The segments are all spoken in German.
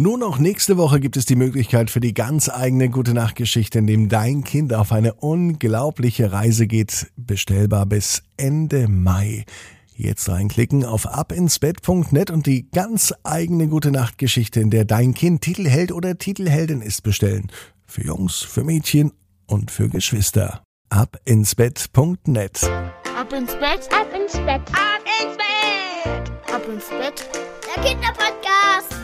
Nur noch nächste Woche gibt es die Möglichkeit für die ganz eigene Gute Nacht Geschichte, in dem dein Kind auf eine unglaubliche Reise geht, bestellbar bis Ende Mai. Jetzt reinklicken auf abinsbett.net und die ganz eigene Gute Nacht Geschichte, in der dein Kind Titelheld oder Titelheldin ist, bestellen. Für Jungs, für Mädchen und für Geschwister. abinsbett.net. Ab ins Bett, ab ins Bett, ab ins Bett, ab ins Bett. Der Kinderpodcast.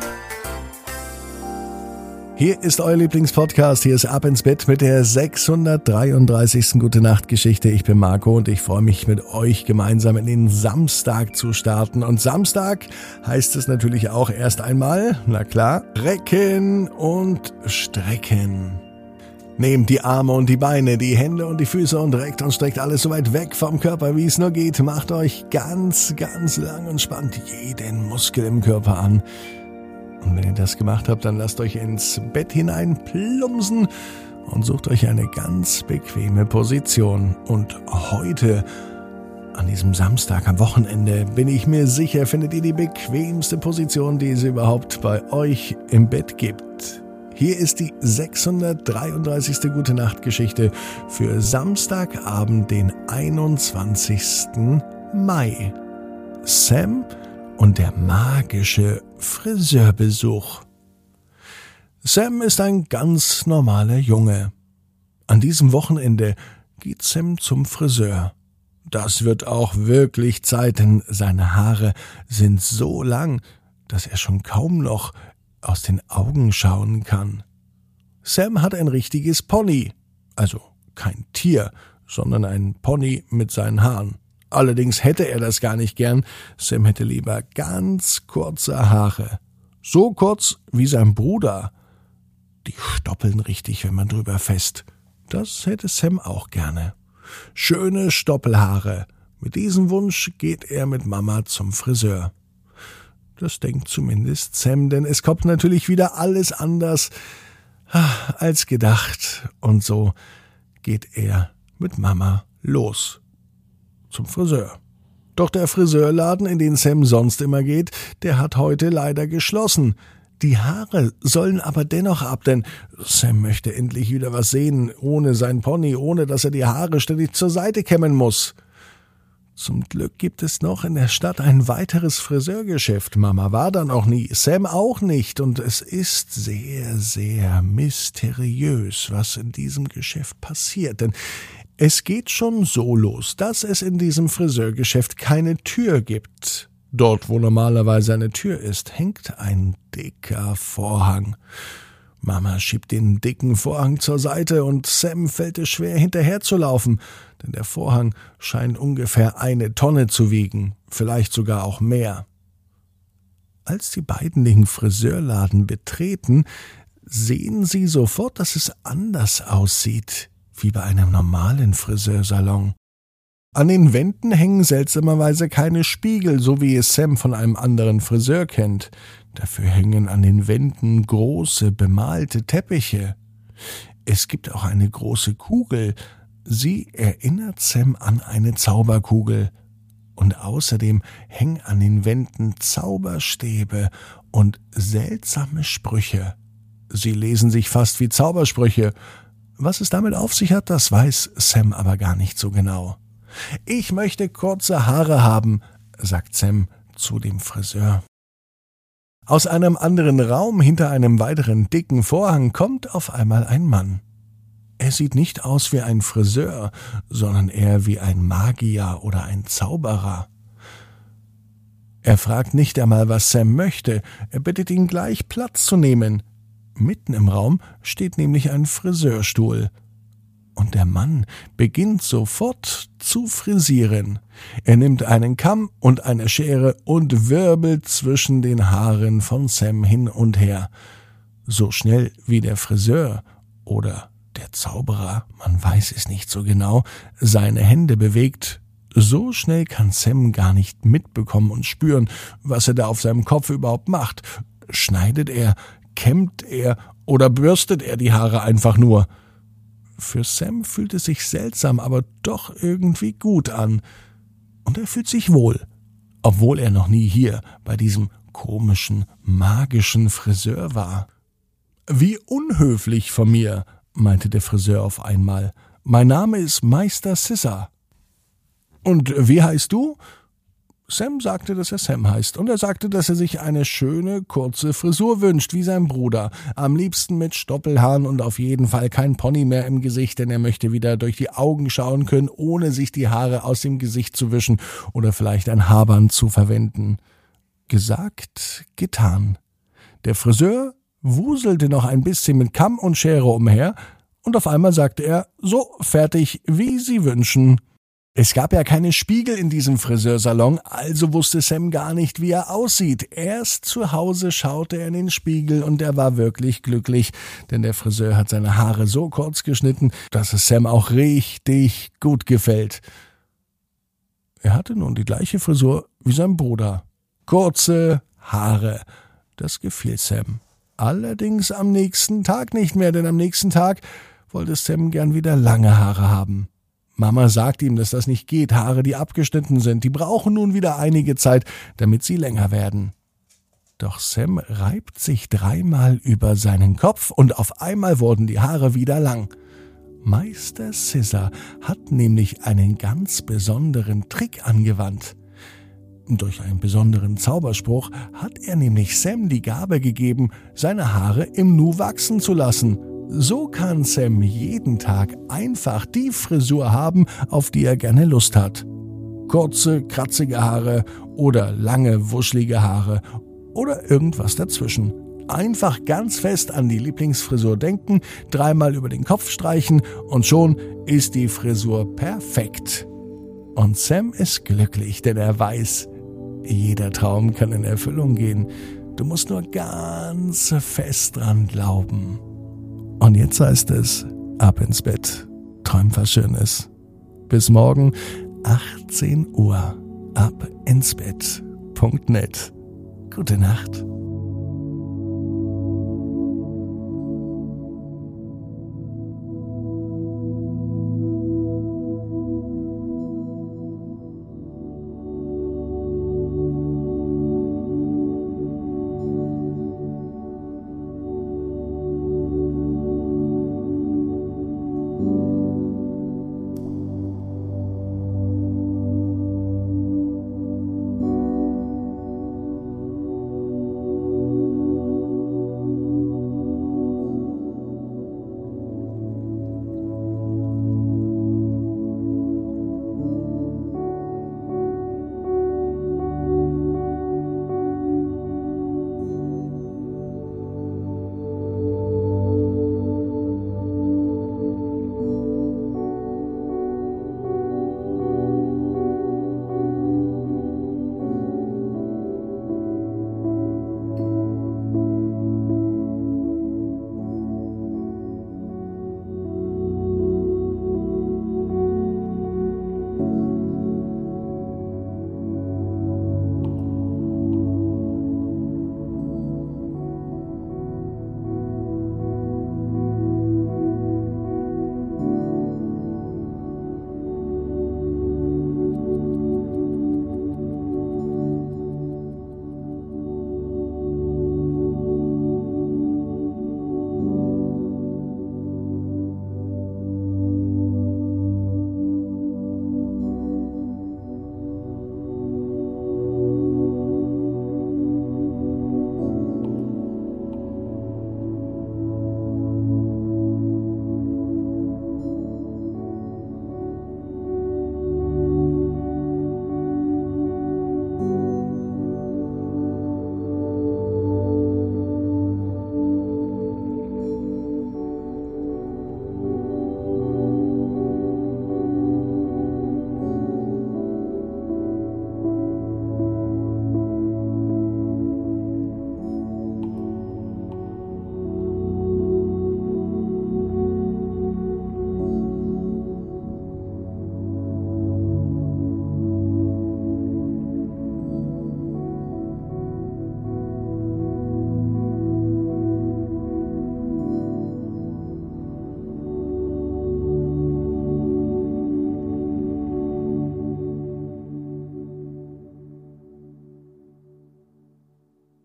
Hier ist euer Lieblingspodcast. Hier ist Ab ins Bett mit der 633. Gute Nacht Geschichte. Ich bin Marco und ich freue mich mit euch gemeinsam in den Samstag zu starten. Und Samstag heißt es natürlich auch erst einmal, na klar, recken und strecken. Nehmt die Arme und die Beine, die Hände und die Füße und reckt und streckt alles so weit weg vom Körper, wie es nur geht. Macht euch ganz, ganz lang und spannt jeden Muskel im Körper an. Und wenn ihr das gemacht habt, dann lasst euch ins Bett hinein plumpsen und sucht euch eine ganz bequeme Position. Und heute, an diesem Samstag am Wochenende, bin ich mir sicher, findet ihr die bequemste Position, die es überhaupt bei euch im Bett gibt. Hier ist die 633. Gute Nacht Geschichte für Samstagabend, den 21. Mai. Sam und der magische Friseurbesuch. Sam ist ein ganz normaler Junge. An diesem Wochenende geht Sam zum Friseur. Das wird auch wirklich Zeit, denn seine Haare sind so lang, dass er schon kaum noch aus den Augen schauen kann. Sam hat ein richtiges Pony, also kein Tier, sondern ein Pony mit seinen Haaren. Allerdings hätte er das gar nicht gern. Sam hätte lieber ganz kurze Haare. So kurz wie sein Bruder. Die stoppeln richtig, wenn man drüber fest. Das hätte Sam auch gerne. Schöne Stoppelhaare. Mit diesem Wunsch geht er mit Mama zum Friseur. Das denkt zumindest Sam, denn es kommt natürlich wieder alles anders ah, als gedacht. Und so geht er mit Mama los zum Friseur. Doch der Friseurladen, in den Sam sonst immer geht, der hat heute leider geschlossen. Die Haare sollen aber dennoch ab, denn Sam möchte endlich wieder was sehen, ohne sein Pony, ohne dass er die Haare ständig zur Seite kämmen muss. Zum Glück gibt es noch in der Stadt ein weiteres Friseurgeschäft. Mama war da noch nie, Sam auch nicht, und es ist sehr, sehr mysteriös, was in diesem Geschäft passiert, denn es geht schon so los, dass es in diesem Friseurgeschäft keine Tür gibt. Dort, wo normalerweise eine Tür ist, hängt ein dicker Vorhang. Mama schiebt den dicken Vorhang zur Seite und Sam fällt es schwer hinterherzulaufen, denn der Vorhang scheint ungefähr eine Tonne zu wiegen, vielleicht sogar auch mehr. Als die beiden den Friseurladen betreten, sehen sie sofort, dass es anders aussieht wie bei einem normalen Friseursalon. An den Wänden hängen seltsamerweise keine Spiegel, so wie es Sam von einem anderen Friseur kennt. Dafür hängen an den Wänden große bemalte Teppiche. Es gibt auch eine große Kugel. Sie erinnert Sam an eine Zauberkugel. Und außerdem hängen an den Wänden Zauberstäbe und seltsame Sprüche. Sie lesen sich fast wie Zaubersprüche, was es damit auf sich hat, das weiß Sam aber gar nicht so genau. Ich möchte kurze Haare haben, sagt Sam zu dem Friseur. Aus einem anderen Raum hinter einem weiteren dicken Vorhang kommt auf einmal ein Mann. Er sieht nicht aus wie ein Friseur, sondern eher wie ein Magier oder ein Zauberer. Er fragt nicht einmal, was Sam möchte, er bittet ihn gleich Platz zu nehmen, Mitten im Raum steht nämlich ein Friseurstuhl. Und der Mann beginnt sofort zu frisieren. Er nimmt einen Kamm und eine Schere und wirbelt zwischen den Haaren von Sam hin und her. So schnell wie der Friseur oder der Zauberer, man weiß es nicht so genau, seine Hände bewegt, so schnell kann Sam gar nicht mitbekommen und spüren, was er da auf seinem Kopf überhaupt macht. Schneidet er, kämmt er oder bürstet er die Haare einfach nur? Für Sam fühlt es sich seltsam, aber doch irgendwie gut an. Und er fühlt sich wohl, obwohl er noch nie hier bei diesem komischen, magischen Friseur war. Wie unhöflich von mir, meinte der Friseur auf einmal. Mein Name ist Meister Sissa. Und wie heißt du? Sam sagte, dass er Sam heißt, und er sagte, dass er sich eine schöne, kurze Frisur wünscht, wie sein Bruder, am liebsten mit Stoppelhaaren und auf jeden Fall kein Pony mehr im Gesicht, denn er möchte wieder durch die Augen schauen können, ohne sich die Haare aus dem Gesicht zu wischen oder vielleicht ein Haarband zu verwenden. Gesagt, getan. Der Friseur wuselte noch ein bisschen mit Kamm und Schere umher, und auf einmal sagte er, so fertig, wie Sie wünschen. Es gab ja keine Spiegel in diesem Friseursalon, also wusste Sam gar nicht, wie er aussieht. Erst zu Hause schaute er in den Spiegel und er war wirklich glücklich, denn der Friseur hat seine Haare so kurz geschnitten, dass es Sam auch richtig gut gefällt. Er hatte nun die gleiche Frisur wie sein Bruder. Kurze Haare. Das gefiel Sam. Allerdings am nächsten Tag nicht mehr, denn am nächsten Tag wollte Sam gern wieder lange Haare haben. Mama sagt ihm, dass das nicht geht. Haare, die abgeschnitten sind, die brauchen nun wieder einige Zeit, damit sie länger werden. Doch Sam reibt sich dreimal über seinen Kopf und auf einmal wurden die Haare wieder lang. Meister Scissor hat nämlich einen ganz besonderen Trick angewandt. Durch einen besonderen Zauberspruch hat er nämlich Sam die Gabe gegeben, seine Haare im Nu wachsen zu lassen. So kann Sam jeden Tag einfach die Frisur haben, auf die er gerne Lust hat. Kurze, kratzige Haare oder lange, wuschelige Haare oder irgendwas dazwischen. Einfach ganz fest an die Lieblingsfrisur denken, dreimal über den Kopf streichen und schon ist die Frisur perfekt. Und Sam ist glücklich, denn er weiß, jeder Traum kann in Erfüllung gehen. Du musst nur ganz fest dran glauben. Und jetzt heißt es, ab ins Bett, träum was Schönes. Bis morgen, 18 Uhr, ab ins Bett.net. Gute Nacht.